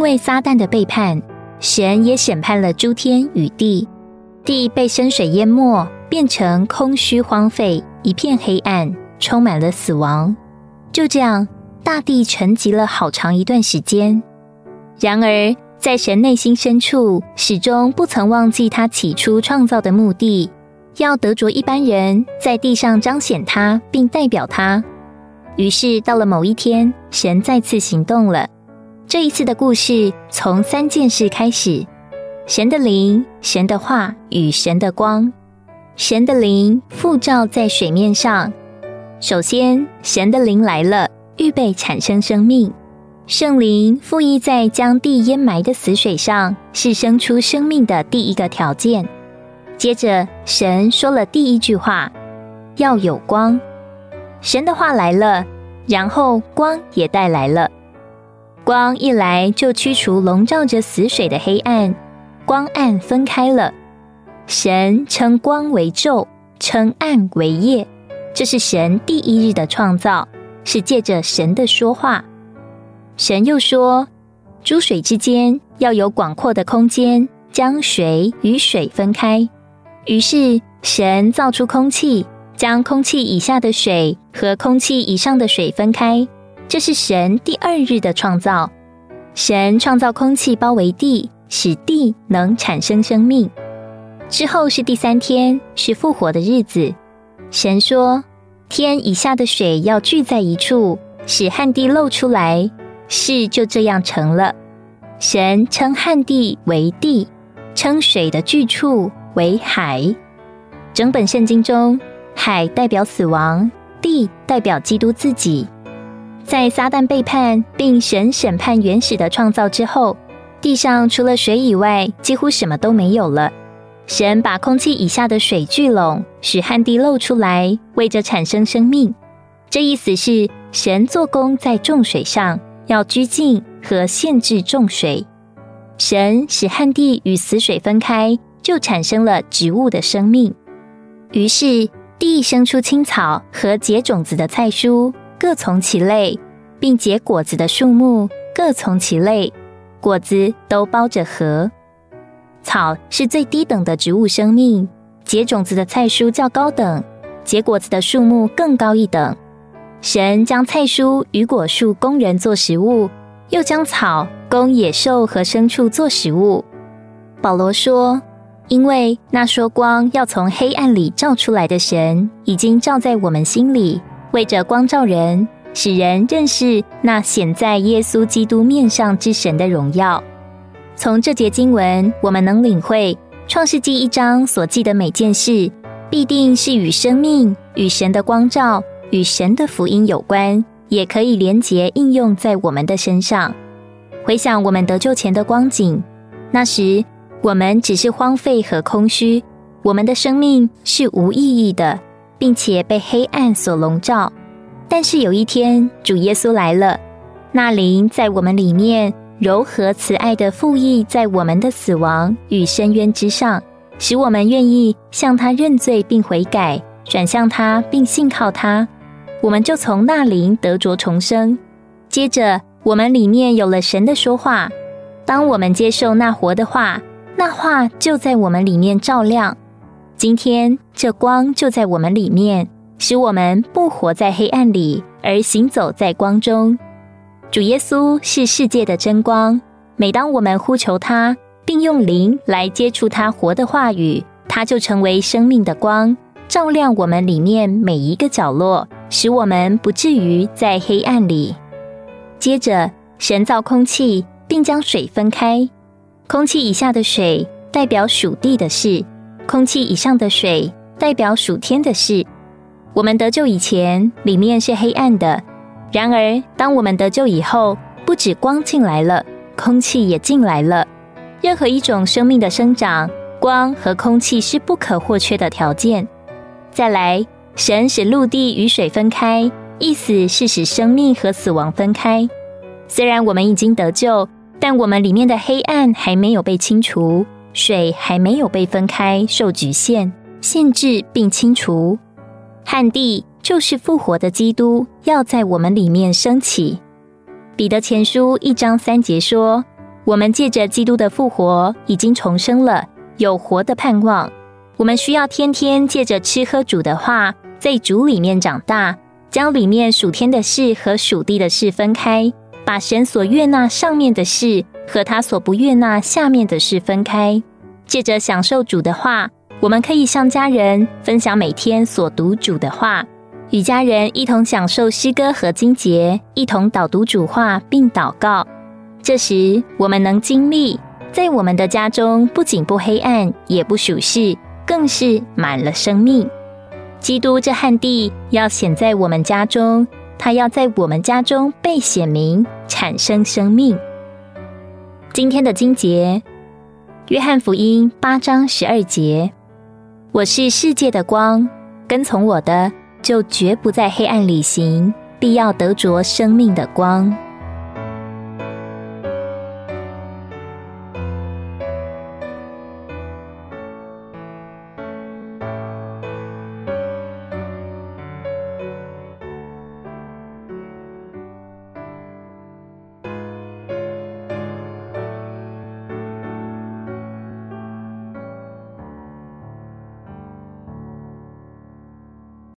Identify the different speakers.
Speaker 1: 因为撒旦的背叛，神也审判了诸天与地，地被深水淹没，变成空虚荒废，一片黑暗，充满了死亡。就这样，大地沉寂了好长一段时间。然而，在神内心深处，始终不曾忘记他起初创造的目的，要得着一般人在地上彰显他，并代表他。于是，到了某一天，神再次行动了。这一次的故事从三件事开始：神的灵、神的话与神的光。神的灵复照在水面上。首先，神的灵来了，预备产生生命。圣灵附议在将地淹埋的死水上，是生出生命的第一个条件。接着，神说了第一句话：“要有光。”神的话来了，然后光也带来了。光一来，就驱除笼罩着死水的黑暗，光暗分开了。神称光为昼，称暗为夜。这是神第一日的创造，是借着神的说话。神又说：“诸水之间要有广阔的空间，将水与水分开。”于是神造出空气，将空气以下的水和空气以上的水分开。这是神第二日的创造。神创造空气包围地，使地能产生生命。之后是第三天，是复活的日子。神说：“天以下的水要聚在一处，使旱地露出来。”事就这样成了。神称旱地为地，称水的聚处为海。整本圣经中，海代表死亡，地代表基督自己。在撒旦背叛并神审判原始的创造之后，地上除了水以外，几乎什么都没有了。神把空气以下的水聚拢，使旱地露出来，为着产生生命。这意思是神做工在众水上，要拘禁和限制众水。神使旱地与死水分开，就产生了植物的生命。于是地生出青草和结种子的菜蔬，各从其类，并结果子的树木各从其类，果子都包着核。草是最低等的植物生命，结种子的菜蔬较高等，结果子的树木更高一等。神将菜蔬与果树供人做食物，又将草供野兽和牲畜做食物。保罗说：“因为那说光要从黑暗里照出来的神，已经照在我们心里，为着光照人，使人认识那显在耶稣基督面上之神的荣耀。”从这节经文，我们能领会创世纪一章所记的每件事，必定是与生命、与神的光照、与神的福音有关，也可以连结应用在我们的身上。回想我们得救前的光景，那时我们只是荒废和空虚，我们的生命是无意义的，并且被黑暗所笼罩。但是有一天，主耶稣来了，那灵在我们里面。柔和慈爱的父意在我们的死亡与深渊之上，使我们愿意向他认罪并悔改，转向他并信靠他，我们就从那灵得着重生。接着，我们里面有了神的说话。当我们接受那活的话，那话就在我们里面照亮。今天，这光就在我们里面，使我们不活在黑暗里，而行走在光中。主耶稣是世界的真光。每当我们呼求他，并用灵来接触他活的话语，他就成为生命的光，照亮我们里面每一个角落，使我们不至于在黑暗里。接着，神造空气，并将水分开。空气以下的水代表属地的事，空气以上的水代表暑天的事。我们得救以前，里面是黑暗的。然而，当我们得救以后，不止光进来了，空气也进来了。任何一种生命的生长，光和空气是不可或缺的条件。再来，神使陆地与水分开，意思是使生命和死亡分开。虽然我们已经得救，但我们里面的黑暗还没有被清除，水还没有被分开，受局限、限制并清除。旱地。就是复活的基督要在我们里面升起。彼得前书一章三节说：“我们借着基督的复活，已经重生了，有活的盼望。我们需要天天借着吃喝主的话，在主里面长大，将里面属天的事和属地的事分开，把神所悦纳上面的事和他所不悦纳下面的事分开。借着享受主的话，我们可以向家人分享每天所读主的话，与家人一同享受诗歌和经节，一同导读主话并祷告。这时，我们能经历在我们的家中不仅不黑暗，也不属世。更是满了生命。基督这旱地要显在我们家中，他要在我们家中被显明，产生生命。今天的经节，约翰福音八章十二节：“我是世界的光，跟从我的，就绝不在黑暗里行，必要得着生命的光。”